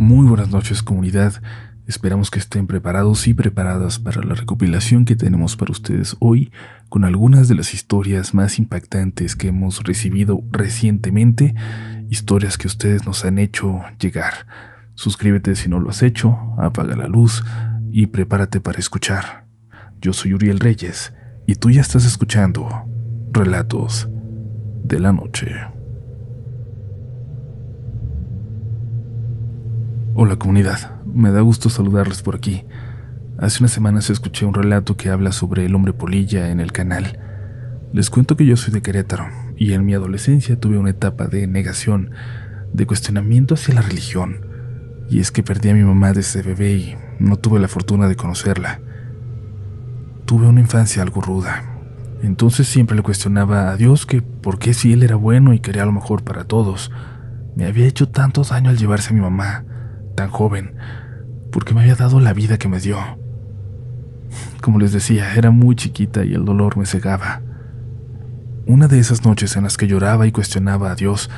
Muy buenas noches comunidad, esperamos que estén preparados y preparadas para la recopilación que tenemos para ustedes hoy con algunas de las historias más impactantes que hemos recibido recientemente, historias que ustedes nos han hecho llegar. Suscríbete si no lo has hecho, apaga la luz y prepárate para escuchar. Yo soy Uriel Reyes y tú ya estás escuchando Relatos de la Noche. Hola comunidad, me da gusto saludarles por aquí. Hace unas semanas escuché un relato que habla sobre el hombre polilla en el canal. Les cuento que yo soy de Querétaro y en mi adolescencia tuve una etapa de negación, de cuestionamiento hacia la religión. Y es que perdí a mi mamá desde bebé y no tuve la fortuna de conocerla. Tuve una infancia algo ruda. Entonces siempre le cuestionaba a Dios que por qué si él era bueno y quería lo mejor para todos, me había hecho tanto daño al llevarse a mi mamá tan joven, porque me había dado la vida que me dio. Como les decía, era muy chiquita y el dolor me cegaba. Una de esas noches en las que lloraba y cuestionaba a Dios,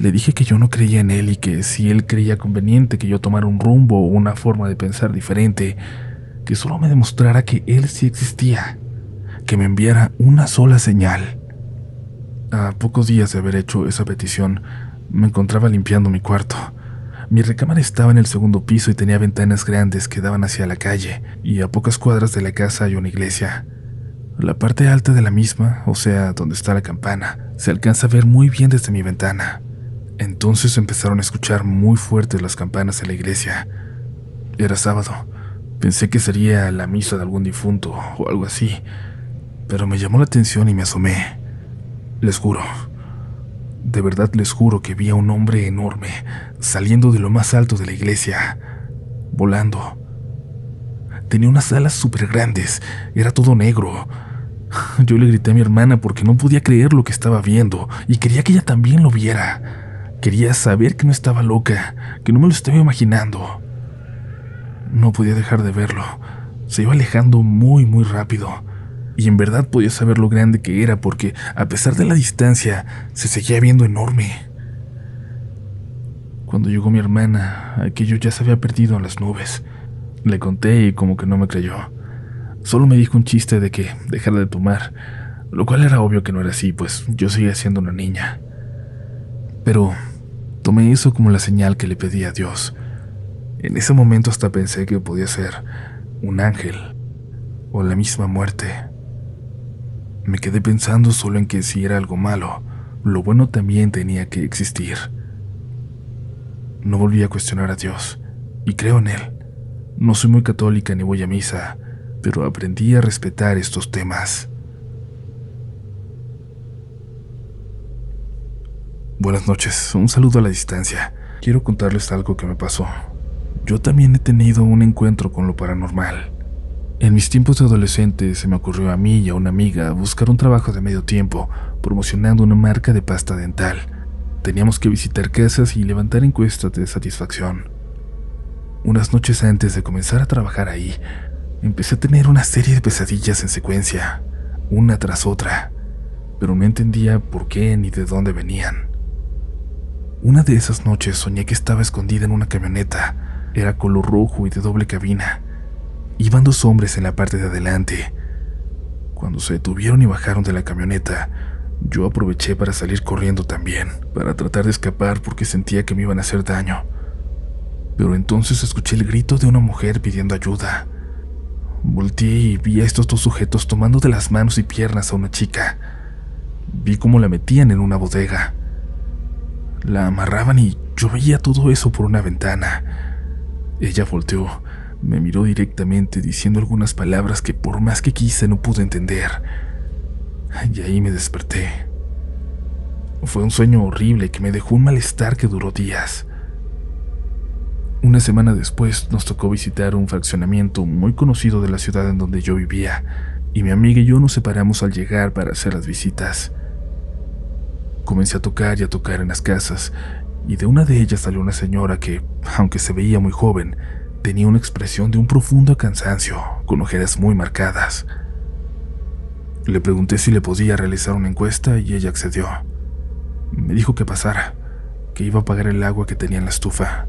le dije que yo no creía en Él y que si Él creía conveniente que yo tomara un rumbo o una forma de pensar diferente, que solo me demostrara que Él sí existía, que me enviara una sola señal. A pocos días de haber hecho esa petición, me encontraba limpiando mi cuarto. Mi recámara estaba en el segundo piso y tenía ventanas grandes que daban hacia la calle, y a pocas cuadras de la casa hay una iglesia. La parte alta de la misma, o sea, donde está la campana, se alcanza a ver muy bien desde mi ventana. Entonces empezaron a escuchar muy fuertes las campanas en la iglesia. Era sábado. Pensé que sería la misa de algún difunto o algo así, pero me llamó la atención y me asomé. Les juro, de verdad les juro que vi a un hombre enorme saliendo de lo más alto de la iglesia, volando. Tenía unas alas súper grandes, era todo negro. Yo le grité a mi hermana porque no podía creer lo que estaba viendo y quería que ella también lo viera. Quería saber que no estaba loca, que no me lo estaba imaginando. No podía dejar de verlo. Se iba alejando muy, muy rápido y en verdad podía saber lo grande que era porque, a pesar de la distancia, se seguía viendo enorme. Cuando llegó mi hermana, aquello ya se había perdido en las nubes. Le conté y como que no me creyó. Solo me dijo un chiste de que dejara de tomar, lo cual era obvio que no era así, pues yo seguía siendo una niña. Pero tomé eso como la señal que le pedí a Dios. En ese momento hasta pensé que podía ser un ángel o la misma muerte. Me quedé pensando solo en que si era algo malo, lo bueno también tenía que existir. No volví a cuestionar a Dios, y creo en Él. No soy muy católica ni voy a misa, pero aprendí a respetar estos temas. Buenas noches, un saludo a la distancia. Quiero contarles algo que me pasó. Yo también he tenido un encuentro con lo paranormal. En mis tiempos de adolescente se me ocurrió a mí y a una amiga buscar un trabajo de medio tiempo promocionando una marca de pasta dental. Teníamos que visitar casas y levantar encuestas de satisfacción. Unas noches antes de comenzar a trabajar ahí, empecé a tener una serie de pesadillas en secuencia, una tras otra, pero no entendía por qué ni de dónde venían. Una de esas noches soñé que estaba escondida en una camioneta, era color rojo y de doble cabina Iban dos hombres en la parte de adelante. Cuando se detuvieron y bajaron de la camioneta, yo aproveché para salir corriendo también, para tratar de escapar porque sentía que me iban a hacer daño. Pero entonces escuché el grito de una mujer pidiendo ayuda. Volteé y vi a estos dos sujetos tomando de las manos y piernas a una chica. Vi cómo la metían en una bodega. La amarraban y yo veía todo eso por una ventana. Ella volteó me miró directamente diciendo algunas palabras que por más que quise no pude entender. Y ahí me desperté. Fue un sueño horrible que me dejó un malestar que duró días. Una semana después nos tocó visitar un fraccionamiento muy conocido de la ciudad en donde yo vivía, y mi amiga y yo nos separamos al llegar para hacer las visitas. Comencé a tocar y a tocar en las casas, y de una de ellas salió una señora que, aunque se veía muy joven, Tenía una expresión de un profundo cansancio, con ojeras muy marcadas. Le pregunté si le podía realizar una encuesta y ella accedió. Me dijo que pasara, que iba a pagar el agua que tenía en la estufa.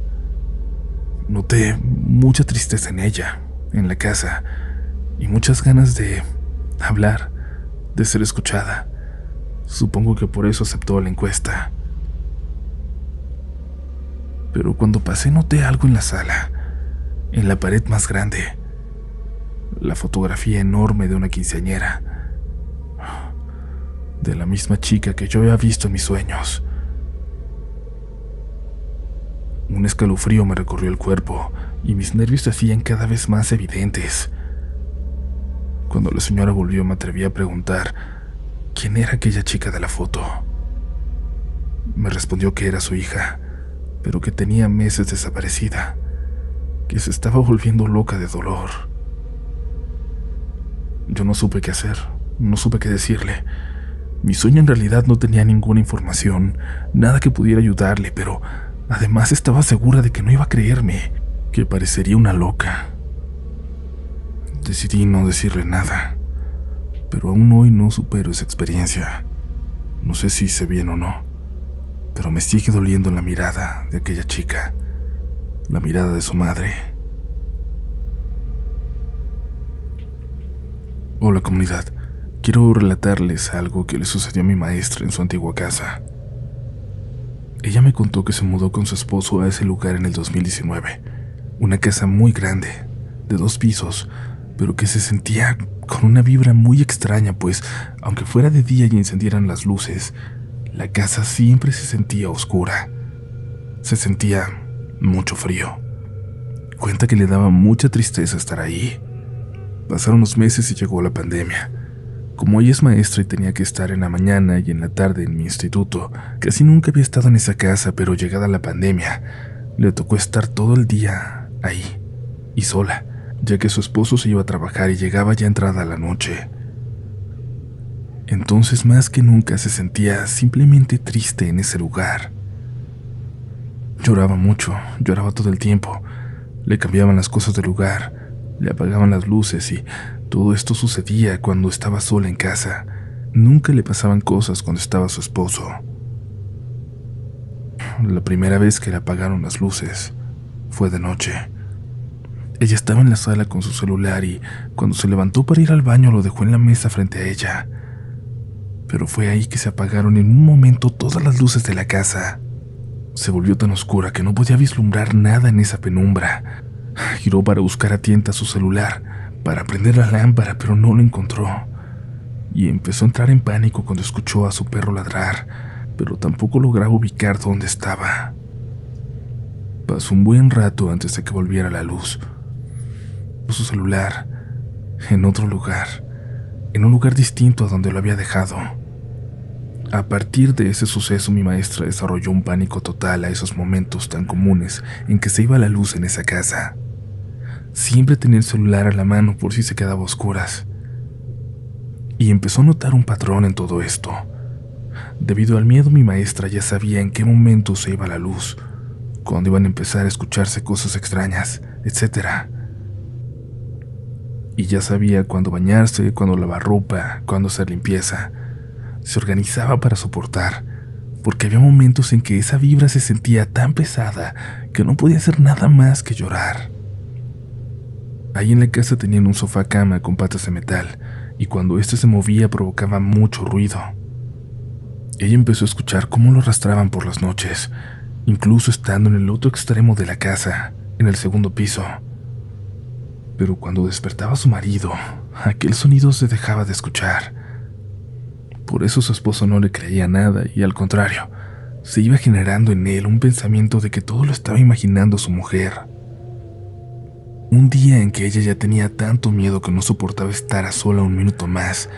Noté mucha tristeza en ella, en la casa, y muchas ganas de hablar, de ser escuchada. Supongo que por eso aceptó la encuesta. Pero cuando pasé noté algo en la sala, en la pared más grande, la fotografía enorme de una quinceañera, de la misma chica que yo había visto en mis sueños. Un escalofrío me recorrió el cuerpo y mis nervios se hacían cada vez más evidentes. Cuando la señora volvió me atreví a preguntar quién era aquella chica de la foto. Me respondió que era su hija, pero que tenía meses desaparecida, que se estaba volviendo loca de dolor. Yo no supe qué hacer, no supe qué decirle. Mi sueño en realidad no tenía ninguna información, nada que pudiera ayudarle, pero Además estaba segura de que no iba a creerme, que parecería una loca. Decidí no decirle nada, pero aún hoy no supero esa experiencia. No sé si hice bien o no, pero me sigue doliendo la mirada de aquella chica, la mirada de su madre. Hola comunidad, quiero relatarles algo que le sucedió a mi maestra en su antigua casa. Ella me contó que se mudó con su esposo a ese lugar en el 2019. Una casa muy grande, de dos pisos, pero que se sentía con una vibra muy extraña, pues aunque fuera de día y encendieran las luces, la casa siempre se sentía oscura. Se sentía mucho frío. Cuenta que le daba mucha tristeza estar ahí. Pasaron los meses y llegó la pandemia. Como ella es maestra y tenía que estar en la mañana y en la tarde en mi instituto, casi nunca había estado en esa casa, pero llegada la pandemia, le tocó estar todo el día ahí, y sola, ya que su esposo se iba a trabajar y llegaba ya entrada la noche. Entonces más que nunca se sentía simplemente triste en ese lugar. Lloraba mucho, lloraba todo el tiempo, le cambiaban las cosas del lugar, le apagaban las luces y todo esto sucedía cuando estaba sola en casa. Nunca le pasaban cosas cuando estaba su esposo. La primera vez que le apagaron las luces fue de noche. Ella estaba en la sala con su celular y cuando se levantó para ir al baño lo dejó en la mesa frente a ella. Pero fue ahí que se apagaron en un momento todas las luces de la casa. Se volvió tan oscura que no podía vislumbrar nada en esa penumbra. Giró para buscar a tienta su celular, para prender la lámpara, pero no lo encontró. Y empezó a entrar en pánico cuando escuchó a su perro ladrar, pero tampoco lograba ubicar dónde estaba. Pasó un buen rato antes de que volviera la luz. Su celular en otro lugar, en un lugar distinto a donde lo había dejado. A partir de ese suceso mi maestra desarrolló un pánico total a esos momentos tan comunes en que se iba la luz en esa casa. Siempre tenía el celular a la mano por si se quedaba a oscuras. Y empezó a notar un patrón en todo esto. Debido al miedo, mi maestra ya sabía en qué momento se iba la luz, cuando iban a empezar a escucharse cosas extrañas, etc. Y ya sabía cuándo bañarse, cuándo lavar ropa, cuándo hacer limpieza. Se organizaba para soportar, porque había momentos en que esa vibra se sentía tan pesada que no podía hacer nada más que llorar. Ahí en la casa tenían un sofá cama con patas de metal, y cuando éste se movía provocaba mucho ruido. Ella empezó a escuchar cómo lo arrastraban por las noches, incluso estando en el otro extremo de la casa, en el segundo piso. Pero cuando despertaba su marido, aquel sonido se dejaba de escuchar. Por eso su esposo no le creía nada y al contrario, se iba generando en él un pensamiento de que todo lo estaba imaginando su mujer. Un día en que ella ya tenía tanto miedo que no soportaba estar a sola un minuto más,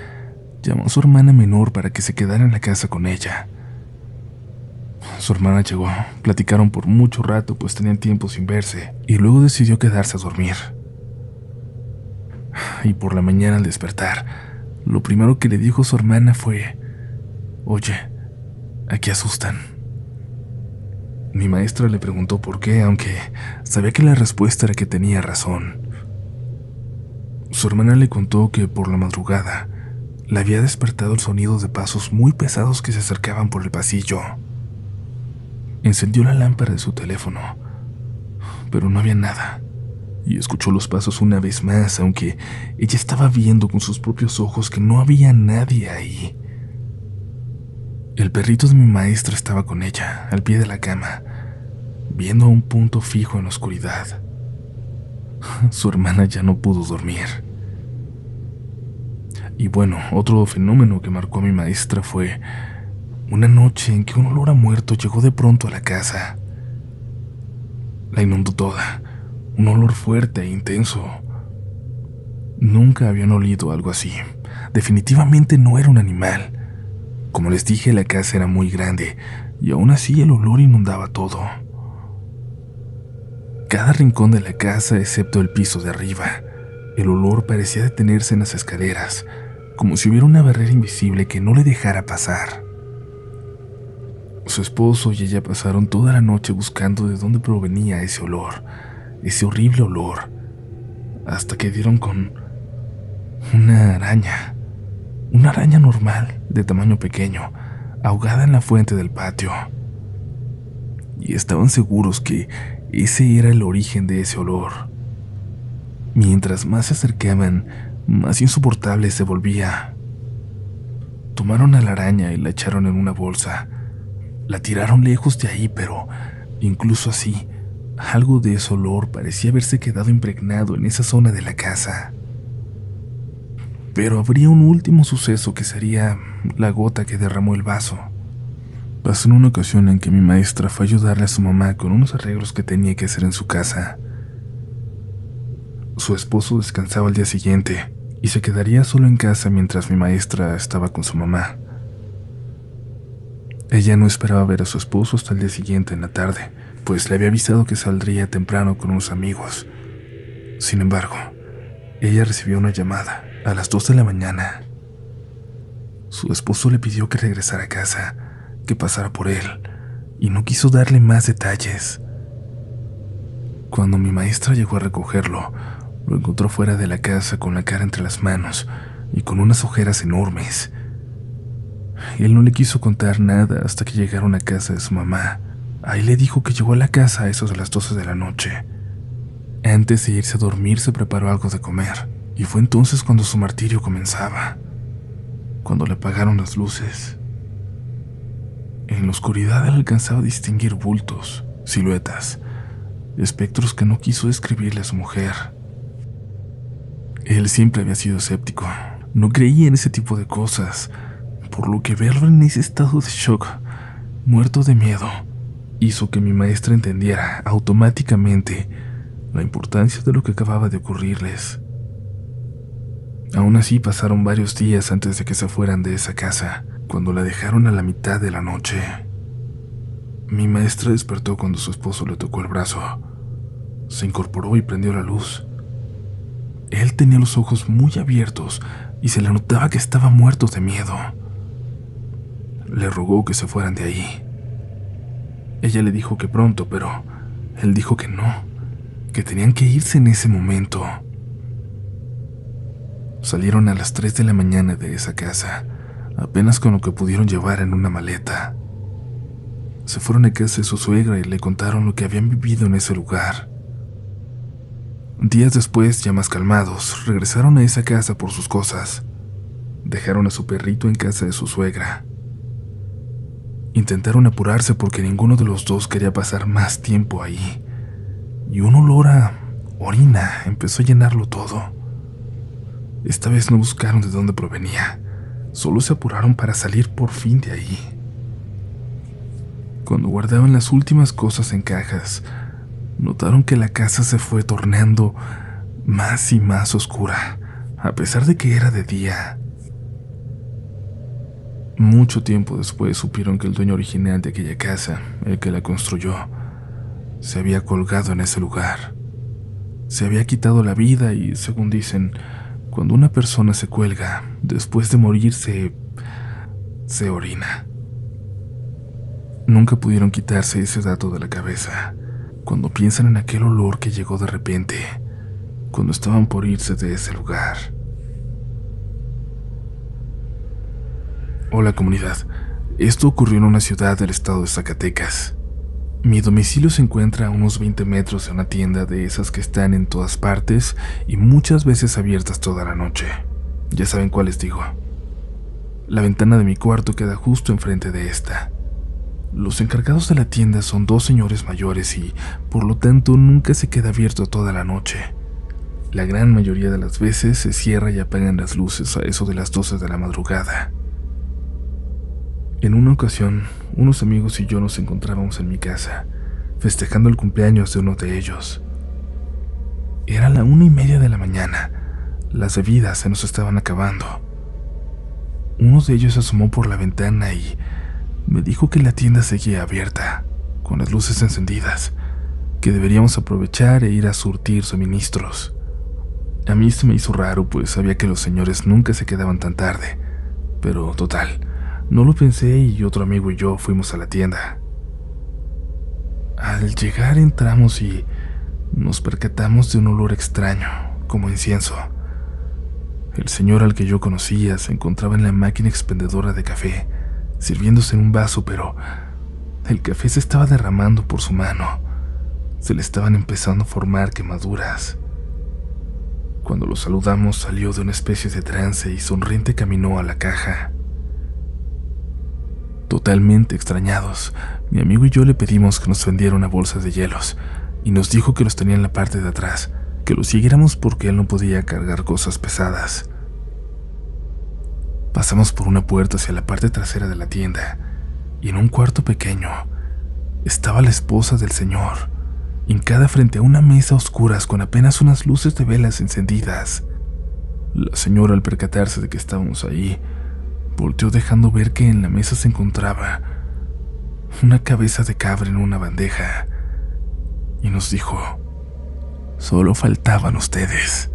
llamó a su hermana menor para que se quedara en la casa con ella. Su hermana llegó, platicaron por mucho rato pues tenían tiempo sin verse, y luego decidió quedarse a dormir. Y por la mañana al despertar, lo primero que le dijo su hermana fue, Oye, aquí asustan. Mi maestra le preguntó por qué, aunque sabía que la respuesta era que tenía razón. Su hermana le contó que por la madrugada le había despertado el sonido de pasos muy pesados que se acercaban por el pasillo. Encendió la lámpara de su teléfono, pero no había nada. Y escuchó los pasos una vez más, aunque ella estaba viendo con sus propios ojos que no había nadie ahí. El perrito de mi maestra estaba con ella, al pie de la cama, viendo a un punto fijo en la oscuridad. Su hermana ya no pudo dormir. Y bueno, otro fenómeno que marcó a mi maestra fue una noche en que un olor a muerto llegó de pronto a la casa. La inundó toda, un olor fuerte e intenso. Nunca habían olido algo así. Definitivamente no era un animal. Como les dije, la casa era muy grande y aún así el olor inundaba todo. Cada rincón de la casa, excepto el piso de arriba, el olor parecía detenerse en las escaleras, como si hubiera una barrera invisible que no le dejara pasar. Su esposo y ella pasaron toda la noche buscando de dónde provenía ese olor, ese horrible olor, hasta que dieron con una araña, una araña normal, de tamaño pequeño, ahogada en la fuente del patio. Y estaban seguros que ese era el origen de ese olor. Mientras más se acercaban, más insoportable se volvía. Tomaron a la araña y la echaron en una bolsa. La tiraron lejos de ahí, pero incluso así, algo de ese olor parecía haberse quedado impregnado en esa zona de la casa. Pero habría un último suceso que sería la gota que derramó el vaso. Pasó en una ocasión en que mi maestra fue a ayudarle a su mamá con unos arreglos que tenía que hacer en su casa. Su esposo descansaba al día siguiente y se quedaría solo en casa mientras mi maestra estaba con su mamá. Ella no esperaba ver a su esposo hasta el día siguiente en la tarde, pues le había avisado que saldría temprano con unos amigos. Sin embargo, ella recibió una llamada a las 2 de la mañana. Su esposo le pidió que regresara a casa, que pasara por él, y no quiso darle más detalles. Cuando mi maestra llegó a recogerlo, lo encontró fuera de la casa con la cara entre las manos y con unas ojeras enormes. Él no le quiso contar nada hasta que llegaron a casa de su mamá. Ahí le dijo que llegó a la casa a eso de las 12 de la noche. Antes de irse a dormir se preparó algo de comer, y fue entonces cuando su martirio comenzaba, cuando le apagaron las luces. En la oscuridad él alcanzaba a distinguir bultos, siluetas, espectros que no quiso describirle a su mujer. Él siempre había sido escéptico, no creía en ese tipo de cosas, por lo que verlo en ese estado de shock, muerto de miedo, hizo que mi maestra entendiera automáticamente la importancia de lo que acababa de ocurrirles. Aún así pasaron varios días antes de que se fueran de esa casa, cuando la dejaron a la mitad de la noche. Mi maestra despertó cuando su esposo le tocó el brazo. Se incorporó y prendió la luz. Él tenía los ojos muy abiertos y se le notaba que estaba muerto de miedo. Le rogó que se fueran de ahí. Ella le dijo que pronto, pero él dijo que no, que tenían que irse en ese momento. Salieron a las 3 de la mañana de esa casa, apenas con lo que pudieron llevar en una maleta. Se fueron a casa de su suegra y le contaron lo que habían vivido en ese lugar. Días después, ya más calmados, regresaron a esa casa por sus cosas. Dejaron a su perrito en casa de su suegra. Intentaron apurarse porque ninguno de los dos quería pasar más tiempo ahí. Y un olor a orina empezó a llenarlo todo. Esta vez no buscaron de dónde provenía, solo se apuraron para salir por fin de ahí. Cuando guardaban las últimas cosas en cajas, notaron que la casa se fue tornando más y más oscura, a pesar de que era de día. Mucho tiempo después supieron que el dueño original de aquella casa, el que la construyó, se había colgado en ese lugar. Se había quitado la vida y, según dicen, cuando una persona se cuelga, después de morir se... se orina. Nunca pudieron quitarse ese dato de la cabeza cuando piensan en aquel olor que llegó de repente, cuando estaban por irse de ese lugar. Hola comunidad, esto ocurrió en una ciudad del estado de Zacatecas. Mi domicilio se encuentra a unos 20 metros de una tienda de esas que están en todas partes y muchas veces abiertas toda la noche. Ya saben cuál les digo. La ventana de mi cuarto queda justo enfrente de esta. Los encargados de la tienda son dos señores mayores y, por lo tanto, nunca se queda abierto toda la noche. La gran mayoría de las veces se cierra y apagan las luces a eso de las 12 de la madrugada. En una ocasión, unos amigos y yo nos encontrábamos en mi casa, festejando el cumpleaños de uno de ellos. Era la una y media de la mañana. Las bebidas se nos estaban acabando. Uno de ellos asomó por la ventana y me dijo que la tienda seguía abierta, con las luces encendidas, que deberíamos aprovechar e ir a surtir suministros. A mí se me hizo raro, pues sabía que los señores nunca se quedaban tan tarde, pero total, no lo pensé y otro amigo y yo fuimos a la tienda. Al llegar entramos y nos percatamos de un olor extraño, como incienso. El señor al que yo conocía se encontraba en la máquina expendedora de café, sirviéndose en un vaso, pero el café se estaba derramando por su mano. Se le estaban empezando a formar quemaduras. Cuando lo saludamos salió de una especie de trance y sonriente caminó a la caja. Totalmente extrañados, mi amigo y yo le pedimos que nos vendiera una bolsa de hielos y nos dijo que los tenía en la parte de atrás, que lo siguiéramos porque él no podía cargar cosas pesadas. Pasamos por una puerta hacia la parte trasera de la tienda y en un cuarto pequeño estaba la esposa del señor, hincada frente a una mesa oscura con apenas unas luces de velas encendidas. La señora al percatarse de que estábamos ahí, Volteó dejando ver que en la mesa se encontraba una cabeza de cabra en una bandeja y nos dijo, solo faltaban ustedes.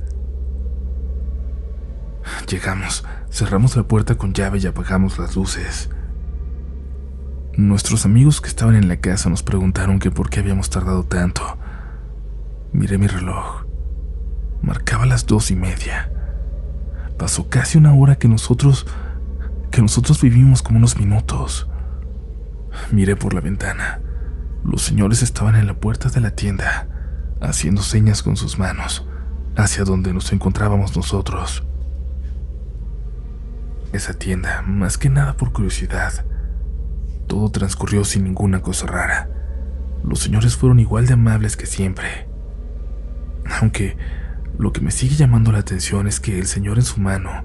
Llegamos, cerramos la puerta con llave y apagamos las luces. Nuestros amigos que estaban en la casa nos preguntaron que por qué habíamos tardado tanto. Miré mi reloj. Marcaba las dos y media. Pasó casi una hora que nosotros que nosotros vivimos como unos minutos. Miré por la ventana. Los señores estaban en la puerta de la tienda, haciendo señas con sus manos hacia donde nos encontrábamos nosotros. Esa tienda, más que nada por curiosidad, todo transcurrió sin ninguna cosa rara. Los señores fueron igual de amables que siempre. Aunque lo que me sigue llamando la atención es que el señor en su mano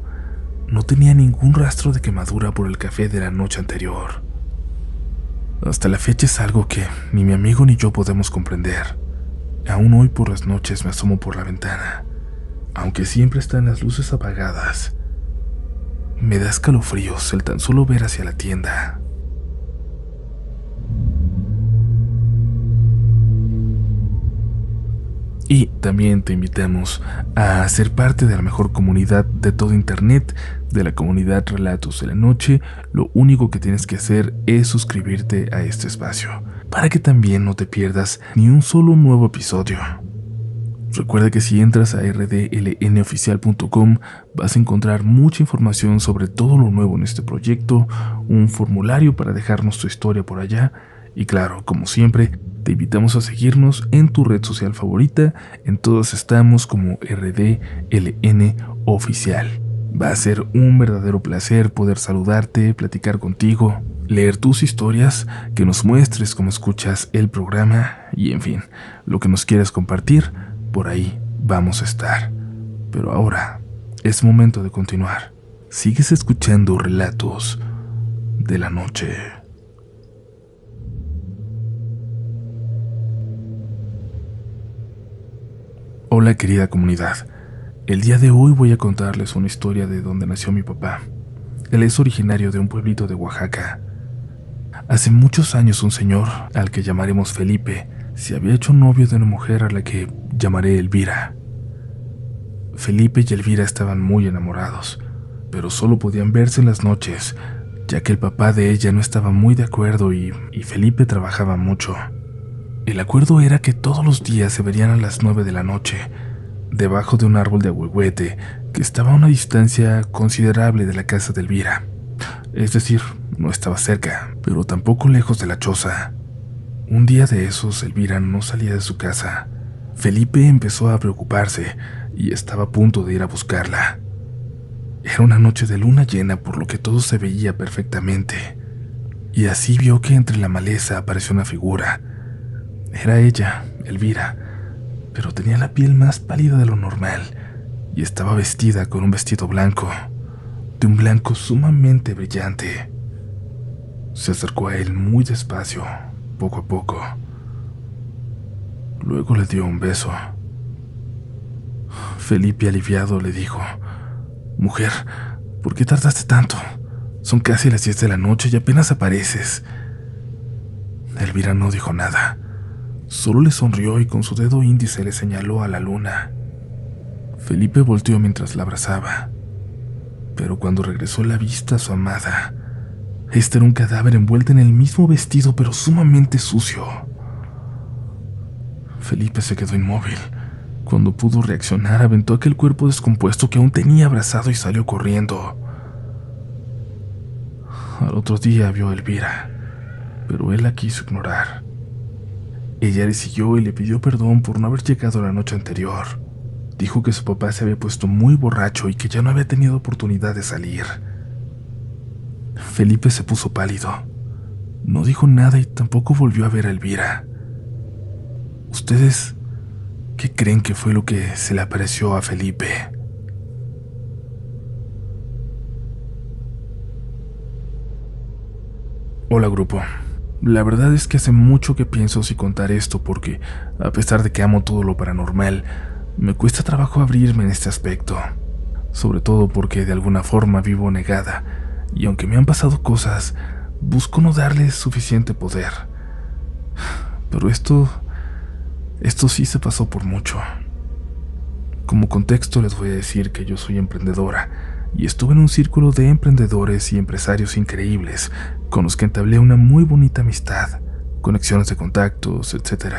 no tenía ningún rastro de quemadura por el café de la noche anterior. Hasta la fecha es algo que ni mi amigo ni yo podemos comprender. Aún hoy por las noches me asomo por la ventana, aunque siempre están las luces apagadas. Me da escalofríos el tan solo ver hacia la tienda. Y también te invitamos a ser parte de la mejor comunidad de todo Internet, de la comunidad Relatos de la Noche. Lo único que tienes que hacer es suscribirte a este espacio, para que también no te pierdas ni un solo nuevo episodio. Recuerda que si entras a rdlnoficial.com vas a encontrar mucha información sobre todo lo nuevo en este proyecto, un formulario para dejarnos tu historia por allá y claro, como siempre, te invitamos a seguirnos en tu red social favorita. En todas estamos como RDLN Oficial. Va a ser un verdadero placer poder saludarte, platicar contigo, leer tus historias, que nos muestres cómo escuchas el programa y en fin, lo que nos quieras compartir, por ahí vamos a estar. Pero ahora es momento de continuar. Sigues escuchando relatos de la noche. Hola querida comunidad, el día de hoy voy a contarles una historia de donde nació mi papá. Él es originario de un pueblito de Oaxaca. Hace muchos años un señor, al que llamaremos Felipe, se había hecho novio de una mujer a la que llamaré Elvira. Felipe y Elvira estaban muy enamorados, pero solo podían verse en las noches, ya que el papá de ella no estaba muy de acuerdo y, y Felipe trabajaba mucho. El acuerdo era que todos los días se verían a las nueve de la noche, debajo de un árbol de ahuehuete que estaba a una distancia considerable de la casa de Elvira. Es decir, no estaba cerca, pero tampoco lejos de la choza. Un día de esos, Elvira no salía de su casa. Felipe empezó a preocuparse y estaba a punto de ir a buscarla. Era una noche de luna llena, por lo que todo se veía perfectamente. Y así vio que entre la maleza apareció una figura. Era ella, Elvira, pero tenía la piel más pálida de lo normal y estaba vestida con un vestido blanco, de un blanco sumamente brillante. Se acercó a él muy despacio, poco a poco. Luego le dio un beso. Felipe, aliviado, le dijo, Mujer, ¿por qué tardaste tanto? Son casi las 10 de la noche y apenas apareces. Elvira no dijo nada. Solo le sonrió y con su dedo índice le señaló a la luna. Felipe volteó mientras la abrazaba. Pero cuando regresó la vista a su amada, este era un cadáver envuelto en el mismo vestido pero sumamente sucio. Felipe se quedó inmóvil. Cuando pudo reaccionar, aventó aquel cuerpo descompuesto que aún tenía abrazado y salió corriendo. Al otro día vio a Elvira, pero él la quiso ignorar. Ella le siguió y le pidió perdón por no haber llegado la noche anterior. Dijo que su papá se había puesto muy borracho y que ya no había tenido oportunidad de salir. Felipe se puso pálido. No dijo nada y tampoco volvió a ver a Elvira. ¿Ustedes ¿Qué creen que fue lo que se le apareció a Felipe? Hola grupo. La verdad es que hace mucho que pienso si contar esto porque, a pesar de que amo todo lo paranormal, me cuesta trabajo abrirme en este aspecto. Sobre todo porque de alguna forma vivo negada, y aunque me han pasado cosas, busco no darles suficiente poder. Pero esto esto sí se pasó por mucho. Como contexto les voy a decir que yo soy emprendedora y estuve en un círculo de emprendedores y empresarios increíbles con los que entablé una muy bonita amistad, conexiones de contactos, etc.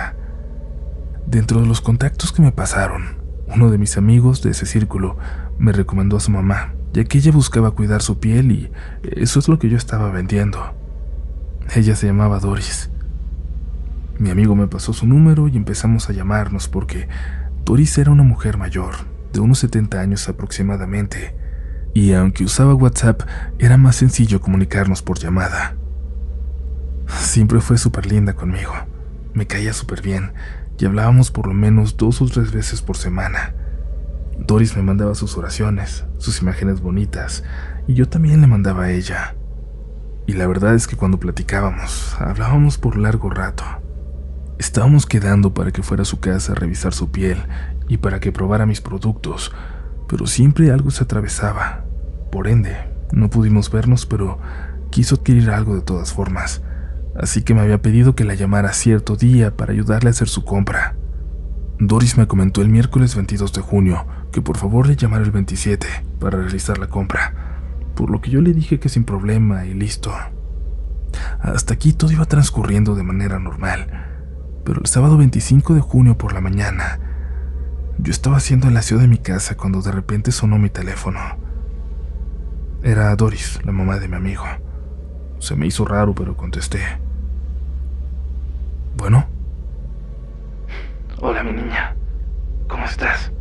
Dentro de los contactos que me pasaron, uno de mis amigos de ese círculo me recomendó a su mamá, ya que ella buscaba cuidar su piel y eso es lo que yo estaba vendiendo. Ella se llamaba Doris mi amigo me pasó su número y empezamos a llamarnos porque Doris era una mujer mayor, de unos 70 años aproximadamente, y aunque usaba WhatsApp, era más sencillo comunicarnos por llamada. Siempre fue súper linda conmigo, me caía súper bien y hablábamos por lo menos dos o tres veces por semana. Doris me mandaba sus oraciones, sus imágenes bonitas, y yo también le mandaba a ella. Y la verdad es que cuando platicábamos, hablábamos por largo rato. Estábamos quedando para que fuera a su casa a revisar su piel y para que probara mis productos, pero siempre algo se atravesaba. Por ende, no pudimos vernos, pero quiso adquirir algo de todas formas, así que me había pedido que la llamara cierto día para ayudarle a hacer su compra. Doris me comentó el miércoles 22 de junio que por favor le llamara el 27 para realizar la compra, por lo que yo le dije que sin problema y listo. Hasta aquí todo iba transcurriendo de manera normal pero el sábado 25 de junio por la mañana, yo estaba haciendo el aseo de mi casa cuando de repente sonó mi teléfono. Era Doris, la mamá de mi amigo. Se me hizo raro, pero contesté. Bueno. Hola, mi niña. ¿Cómo estás?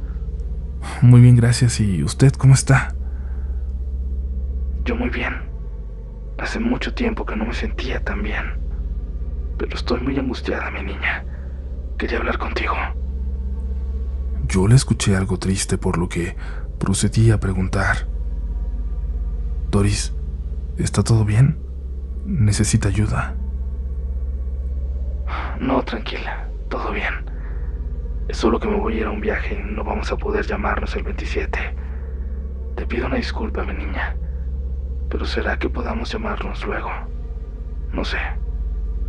Muy bien, gracias. ¿Y usted cómo está? Yo muy bien. Hace mucho tiempo que no me sentía tan bien pero estoy muy angustiada, mi niña. Quería hablar contigo. Yo le escuché algo triste, por lo que procedí a preguntar. Doris, ¿está todo bien? ¿Necesita ayuda? No, tranquila, todo bien. Es solo que me voy a ir a un viaje y no vamos a poder llamarnos el 27. Te pido una disculpa, mi niña, pero será que podamos llamarnos luego. No sé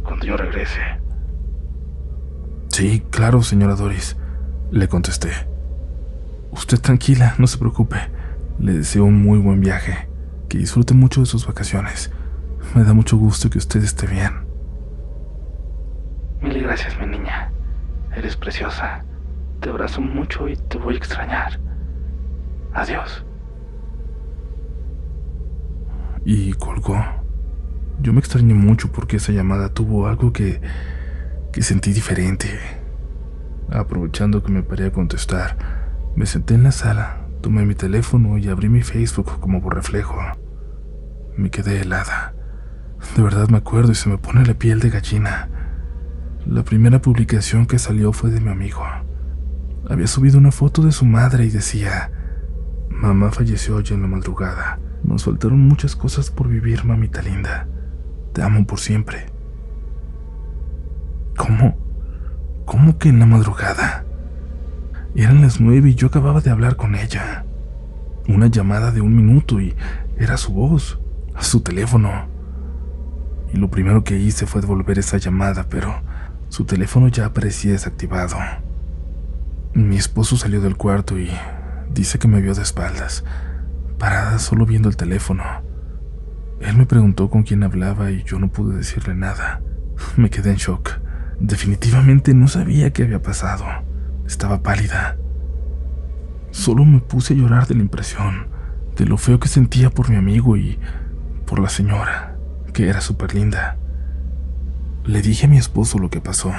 cuando yo regrese. Sí, claro, señora Doris, le contesté. Usted tranquila, no se preocupe. Le deseo un muy buen viaje. Que disfrute mucho de sus vacaciones. Me da mucho gusto que usted esté bien. Mil gracias, mi niña. Eres preciosa. Te abrazo mucho y te voy a extrañar. Adiós. Y colgó. Yo me extrañé mucho porque esa llamada tuvo algo que que sentí diferente. Aprovechando que me paré a contestar, me senté en la sala, tomé mi teléfono y abrí mi Facebook como por reflejo. Me quedé helada. De verdad me acuerdo y se me pone la piel de gallina. La primera publicación que salió fue de mi amigo. Había subido una foto de su madre y decía, Mamá falleció hoy en la madrugada. Nos faltaron muchas cosas por vivir, mamita linda. Te amo por siempre. ¿Cómo? ¿Cómo que en la madrugada? Eran las nueve y yo acababa de hablar con ella. Una llamada de un minuto y era su voz, su teléfono. Y lo primero que hice fue devolver esa llamada, pero su teléfono ya aparecía desactivado. Mi esposo salió del cuarto y dice que me vio de espaldas, parada solo viendo el teléfono. Él me preguntó con quién hablaba y yo no pude decirle nada. Me quedé en shock. Definitivamente no sabía qué había pasado. Estaba pálida. Solo me puse a llorar de la impresión, de lo feo que sentía por mi amigo y por la señora, que era súper linda. Le dije a mi esposo lo que pasó.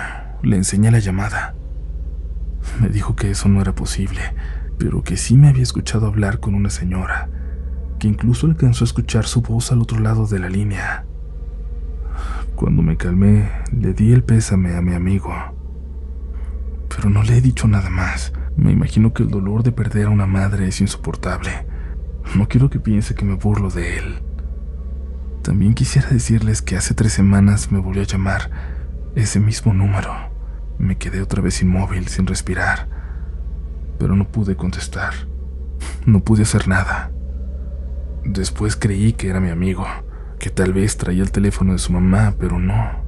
Le enseñé la llamada. Me dijo que eso no era posible, pero que sí me había escuchado hablar con una señora, que incluso alcanzó a escuchar su voz al otro lado de la línea. Cuando me calmé, le di el pésame a mi amigo. Pero no le he dicho nada más. Me imagino que el dolor de perder a una madre es insoportable. No quiero que piense que me burlo de él. También quisiera decirles que hace tres semanas me volvió a llamar ese mismo número. Me quedé otra vez inmóvil, sin respirar, pero no pude contestar. No pude hacer nada. Después creí que era mi amigo, que tal vez traía el teléfono de su mamá, pero no.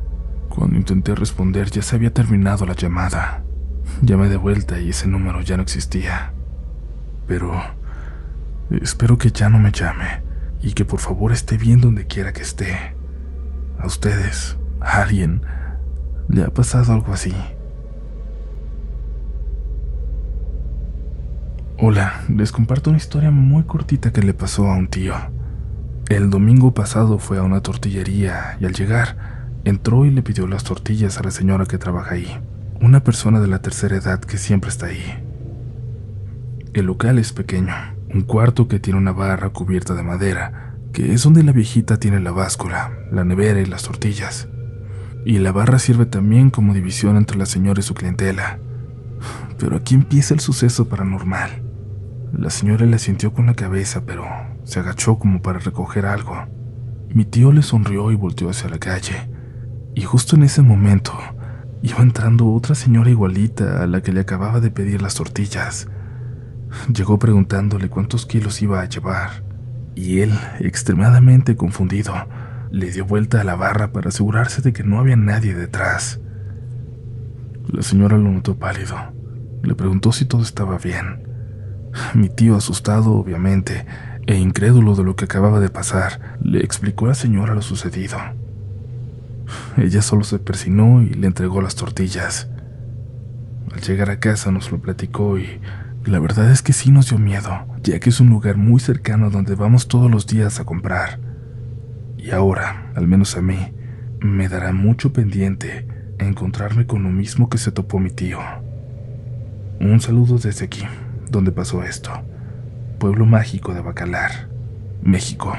Cuando intenté responder ya se había terminado la llamada. Llamé de vuelta y ese número ya no existía. Pero espero que ya no me llame y que por favor esté bien donde quiera que esté. A ustedes, a alguien, le ha pasado algo así. Hola, les comparto una historia muy cortita que le pasó a un tío. El domingo pasado fue a una tortillería y al llegar entró y le pidió las tortillas a la señora que trabaja ahí, una persona de la tercera edad que siempre está ahí. El local es pequeño, un cuarto que tiene una barra cubierta de madera, que es donde la viejita tiene la báscula, la nevera y las tortillas. Y la barra sirve también como división entre la señora y su clientela. Pero aquí empieza el suceso paranormal. La señora le sintió con la cabeza, pero se agachó como para recoger algo. Mi tío le sonrió y volteó hacia la calle. Y justo en ese momento iba entrando otra señora igualita a la que le acababa de pedir las tortillas. Llegó preguntándole cuántos kilos iba a llevar. Y él, extremadamente confundido, le dio vuelta a la barra para asegurarse de que no había nadie detrás. La señora lo notó pálido. Le preguntó si todo estaba bien. Mi tío, asustado obviamente, e incrédulo de lo que acababa de pasar, le explicó a la señora lo sucedido. Ella solo se persinó y le entregó las tortillas. Al llegar a casa nos lo platicó y la verdad es que sí nos dio miedo, ya que es un lugar muy cercano donde vamos todos los días a comprar. Y ahora, al menos a mí, me dará mucho pendiente encontrarme con lo mismo que se topó mi tío. Un saludo desde aquí donde pasó esto. Pueblo mágico de Bacalar, México.